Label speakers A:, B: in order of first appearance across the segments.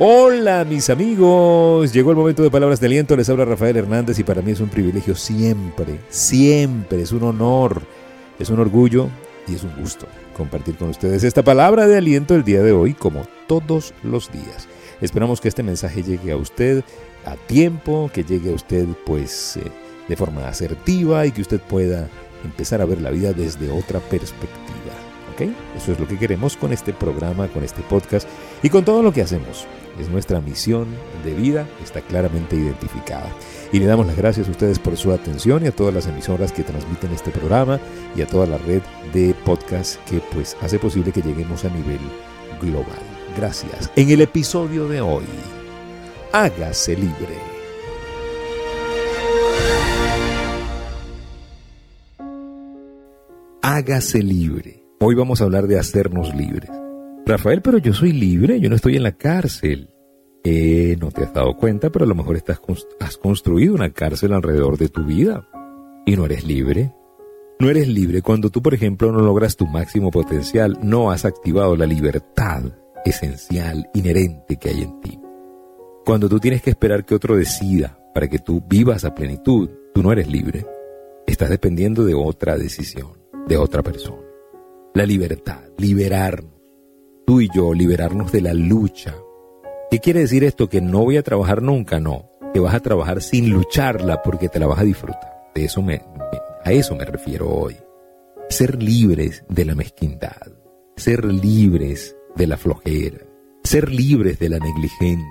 A: Hola mis amigos, llegó el momento de palabras de aliento, les habla Rafael Hernández y para mí es un privilegio siempre, siempre, es un honor, es un orgullo y es un gusto compartir con ustedes esta palabra de aliento el día de hoy como todos los días. Esperamos que este mensaje llegue a usted a tiempo, que llegue a usted pues eh, de forma asertiva y que usted pueda empezar a ver la vida desde otra perspectiva. Eso es lo que queremos con este programa, con este podcast y con todo lo que hacemos es nuestra misión de vida, está claramente identificada. Y le damos las gracias a ustedes por su atención y a todas las emisoras que transmiten este programa y a toda la red de podcast que pues hace posible que lleguemos a nivel global. Gracias. En el episodio de hoy, hágase libre. Hágase libre. Hoy vamos a hablar de hacernos libres. Rafael, pero yo soy libre, yo no estoy en la cárcel. Eh, no te has dado cuenta, pero a lo mejor estás, has construido una cárcel alrededor de tu vida y no eres libre. No eres libre cuando tú, por ejemplo, no logras tu máximo potencial, no has activado la libertad esencial, inherente que hay en ti. Cuando tú tienes que esperar que otro decida para que tú vivas a plenitud, tú no eres libre. Estás dependiendo de otra decisión, de otra persona. La libertad, liberarnos tú y yo liberarnos de la lucha. ¿Qué quiere decir esto? Que no voy a trabajar nunca, no. Que vas a trabajar sin lucharla porque te la vas a disfrutar. De eso me, a eso me refiero hoy. Ser libres de la mezquindad. Ser libres de la flojera. Ser libres de la negligencia.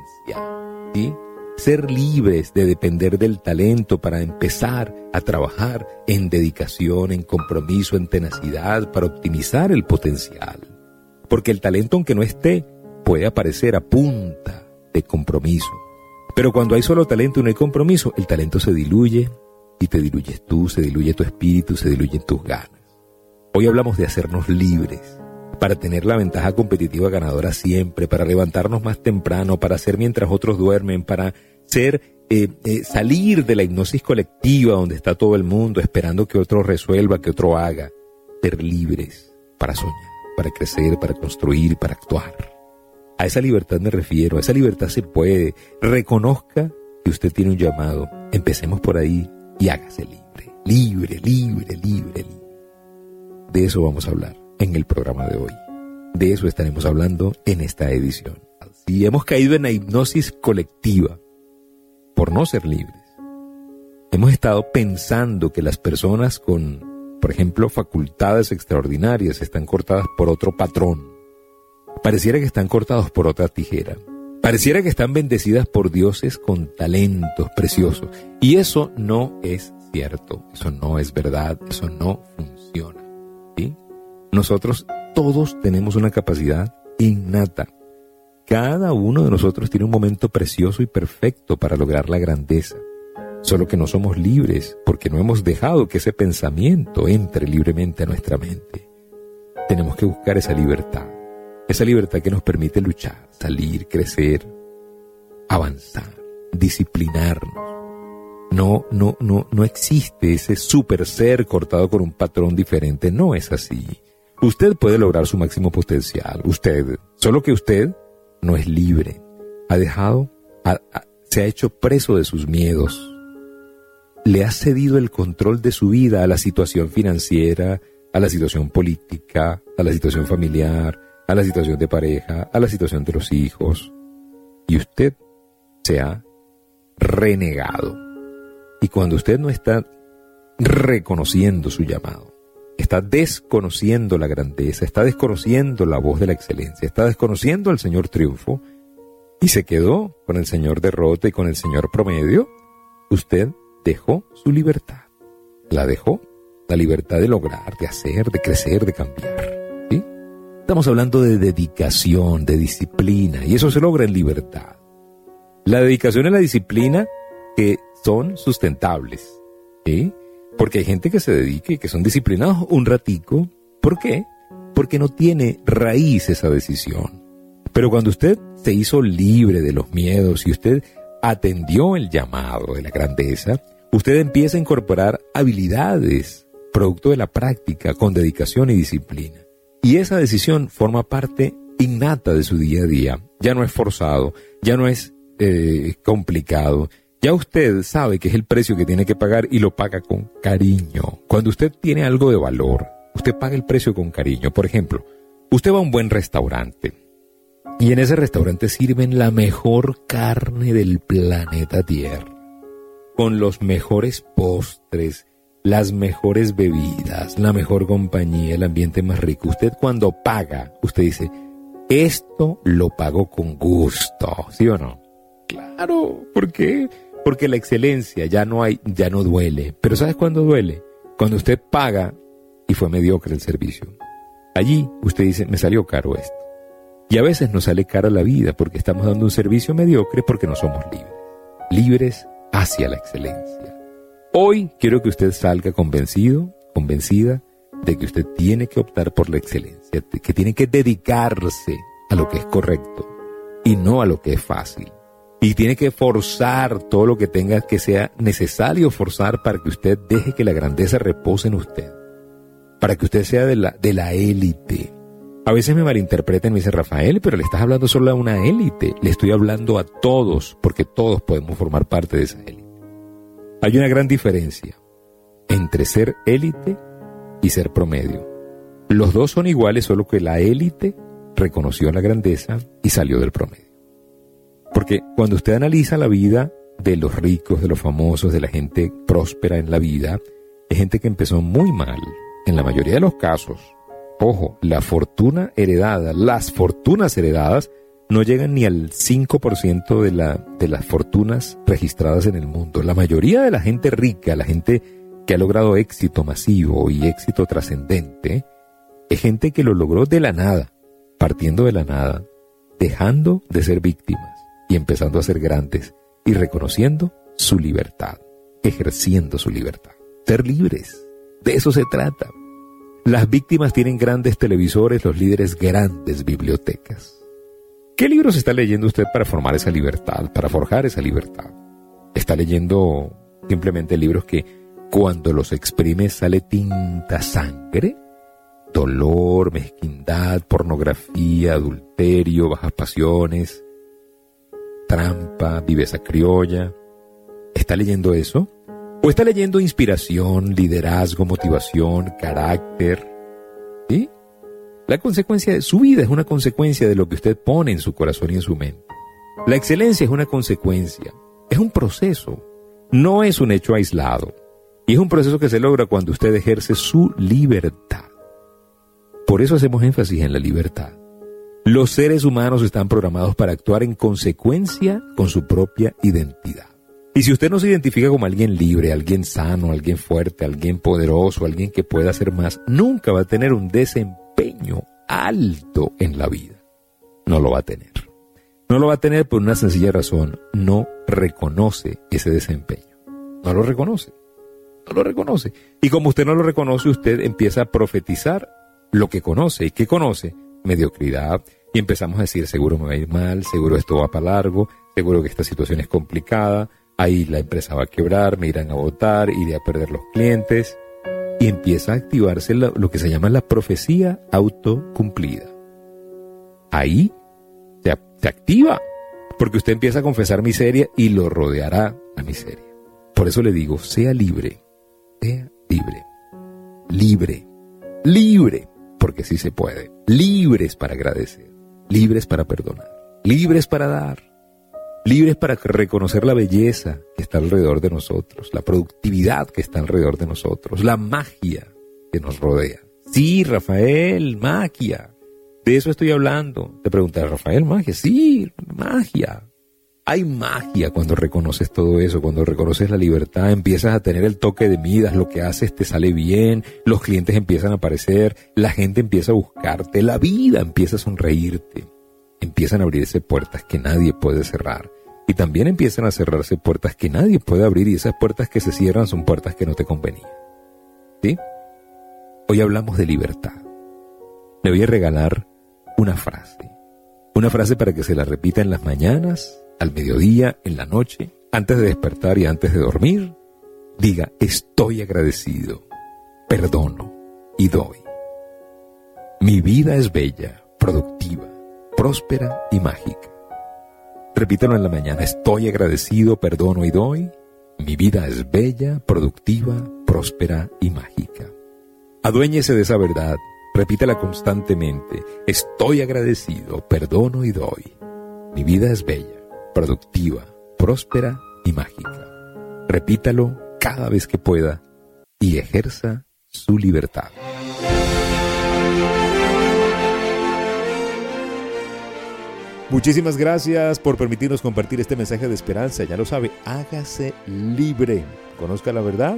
A: ¿sí? Ser libres de depender del talento para empezar a trabajar en dedicación, en compromiso, en tenacidad, para optimizar el potencial. Porque el talento, aunque no esté, puede aparecer a punta de compromiso. Pero cuando hay solo talento y no hay compromiso, el talento se diluye y te diluyes tú, se diluye tu espíritu, se diluyen tus ganas. Hoy hablamos de hacernos libres, para tener la ventaja competitiva ganadora siempre, para levantarnos más temprano, para hacer mientras otros duermen, para ser, eh, eh, salir de la hipnosis colectiva donde está todo el mundo esperando que otro resuelva, que otro haga, ser libres para soñar para crecer, para construir, para actuar. A esa libertad me refiero, a esa libertad se puede. Reconozca que usted tiene un llamado. Empecemos por ahí y hágase libre, libre, libre, libre, libre. De eso vamos a hablar en el programa de hoy. De eso estaremos hablando en esta edición. Si hemos caído en la hipnosis colectiva por no ser libres, hemos estado pensando que las personas con por ejemplo, facultades extraordinarias están cortadas por otro patrón. Pareciera que están cortados por otra tijera. Pareciera que están bendecidas por dioses con talentos preciosos. Y eso no es cierto, eso no es verdad, eso no funciona. Nosotros todos tenemos una capacidad innata. Cada uno de nosotros tiene un momento precioso y perfecto para lograr la grandeza. Solo que no somos libres porque no hemos dejado que ese pensamiento entre libremente a nuestra mente. Tenemos que buscar esa libertad, esa libertad que nos permite luchar, salir, crecer, avanzar, disciplinarnos. No, no, no, no existe ese super ser cortado con un patrón diferente. No es así. Usted puede lograr su máximo potencial. Usted, solo que usted no es libre. Ha dejado, se ha hecho preso de sus miedos, le ha cedido el control de su vida a la situación financiera, a la situación política, a la situación familiar, a la situación de pareja, a la situación de los hijos. Y usted se ha renegado. Y cuando usted no está reconociendo su llamado, está desconociendo la grandeza, está desconociendo la voz de la excelencia, está desconociendo al Señor triunfo y se quedó con el Señor derrota y con el Señor promedio, usted dejó su libertad. La dejó, la libertad de lograr, de hacer, de crecer, de cambiar. Estamos hablando de dedicación, de disciplina, y eso se logra en libertad. La dedicación y la disciplina que son sustentables. ¿sí? Porque hay gente que se dedica y que son disciplinados un ratico. ¿Por qué? Porque no tiene raíz esa decisión. Pero cuando usted se hizo libre de los miedos y usted atendió el llamado de la grandeza, usted empieza a incorporar habilidades, producto de la práctica, con dedicación y disciplina. Y esa decisión forma parte innata de su día a día. Ya no es forzado, ya no es eh, complicado. Ya usted sabe que es el precio que tiene que pagar y lo paga con cariño. Cuando usted tiene algo de valor, usted paga el precio con cariño. Por ejemplo, usted va a un buen restaurante y en ese restaurante sirven la mejor carne del planeta Tierra, con los mejores postres, las mejores bebidas, la mejor compañía, el ambiente más rico. Usted cuando paga, usted dice, esto lo pago con gusto, ¿sí o no? Claro, ¿por qué? Porque la excelencia ya no hay, ya no duele. Pero ¿sabes cuándo duele? Cuando usted paga y fue mediocre el servicio. Allí usted dice, me salió caro esto. Y a veces nos sale cara la vida porque estamos dando un servicio mediocre porque no somos libres. Libres hacia la excelencia. Hoy quiero que usted salga convencido, convencida de que usted tiene que optar por la excelencia, que tiene que dedicarse a lo que es correcto y no a lo que es fácil. Y tiene que forzar todo lo que tenga que sea necesario forzar para que usted deje que la grandeza repose en usted. Para que usted sea de la, de la élite. A veces me malinterpretan y me dice Rafael, pero le estás hablando solo a una élite. Le estoy hablando a todos, porque todos podemos formar parte de esa élite. Hay una gran diferencia entre ser élite y ser promedio. Los dos son iguales, solo que la élite reconoció la grandeza y salió del promedio. Porque cuando usted analiza la vida de los ricos, de los famosos, de la gente próspera en la vida, es gente que empezó muy mal. En la mayoría de los casos, ojo, la fortuna heredada, las fortunas heredadas, no llegan ni al 5% de, de las fortunas registradas en el mundo. La mayoría de la gente rica, la gente que ha logrado éxito masivo y éxito trascendente, es gente que lo logró de la nada, partiendo de la nada, dejando de ser víctimas y empezando a ser grandes y reconociendo su libertad, ejerciendo su libertad. Ser libres, de eso se trata. Las víctimas tienen grandes televisores, los líderes grandes bibliotecas. ¿Qué libros está leyendo usted para formar esa libertad, para forjar esa libertad? ¿Está leyendo simplemente libros que cuando los exprime sale tinta sangre, dolor, mezquindad, pornografía, adulterio, bajas pasiones, trampa, viveza criolla. ¿Está leyendo eso? ¿O está leyendo inspiración, liderazgo, motivación, carácter? ¿Sí? La consecuencia de su vida es una consecuencia de lo que usted pone en su corazón y en su mente. La excelencia es una consecuencia, es un proceso, no es un hecho aislado. Y es un proceso que se logra cuando usted ejerce su libertad. Por eso hacemos énfasis en la libertad. Los seres humanos están programados para actuar en consecuencia con su propia identidad. Y si usted no se identifica como alguien libre, alguien sano, alguien fuerte, alguien poderoso, alguien que pueda hacer más, nunca va a tener un desempeño alto en la vida. No lo va a tener. No lo va a tener por una sencilla razón. No reconoce ese desempeño. No lo reconoce no lo reconoce. Y como usted no lo reconoce, usted empieza a profetizar lo que conoce. ¿Y qué conoce? Mediocridad. Y empezamos a decir, seguro me va a ir mal, seguro esto va para largo, seguro que esta situación es complicada, ahí la empresa va a quebrar, me irán a votar, iré a perder los clientes. Y empieza a activarse lo, que se llama la profecía autocumplida. Ahí se, se activa, porque usted empieza a confesar miseria y lo rodeará la miseria. Por eso le digo, sea libre, libre. Libre. Libre. Porque sí se puede. Libres para agradecer. Libres para perdonar. Libres para dar. Libres para reconocer la belleza que está alrededor de nosotros, la productividad que está alrededor de nosotros, la magia que nos rodea. Sí, Rafael, magia. De eso estoy hablando. Te preguntas, Rafael, magia. Sí, magia. Hay magia cuando reconoces todo eso, cuando reconoces la libertad, empiezas a tener el toque de midas, lo que haces te sale bien, los clientes empiezan a aparecer, la gente empieza a buscarte, la vida empieza a sonreírte, empiezan a abrirse puertas que nadie puede cerrar y también empiezan a cerrarse puertas que nadie puede abrir y esas puertas que se cierran son puertas que no te convenían. ¿Sí? Hoy hablamos de libertad. Le voy a regalar una frase. Una frase para que se la repita en las mañanas, al mediodía, en la noche, antes de despertar y antes de dormir, diga, estoy agradecido, perdono y doy. Mi vida es bella, productiva, próspera y mágica. repítelo en la mañana. Estoy agradecido, perdono y doy. Mi vida es bella, productiva, próspera y mágica. Aduéñese de esa verdad. Repítela constantemente. Estoy agradecido, perdono y doy. Mi vida es bella, productiva, próspera y mágica. Repítalo cada vez que pueda y ejerza su libertad. Muchísimas gracias por permitirnos compartir este mensaje de esperanza. Ya lo sabe, hágase libre. Conozca la verdad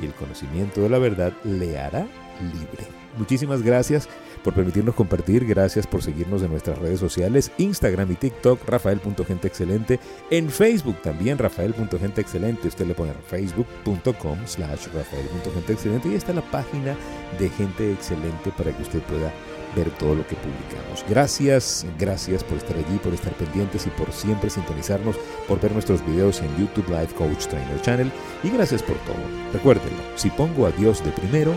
A: y el conocimiento de la verdad le hará libre. Muchísimas gracias por permitirnos compartir, gracias por seguirnos en nuestras redes sociales, Instagram y TikTok, rafael.genteexcelente, en Facebook también, rafael.genteexcelente, usted le pone facebook.com slash rafael.genteexcelente y está la página de Gente Excelente para que usted pueda ver todo lo que publicamos. Gracias, gracias por estar allí, por estar pendientes y por siempre sintonizarnos, por ver nuestros videos en YouTube Live Coach Trainer Channel y gracias por todo. Recuérdenlo, si pongo a Dios de primero,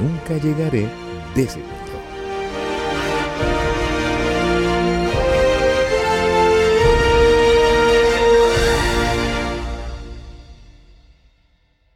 A: nunca llegaré segundo.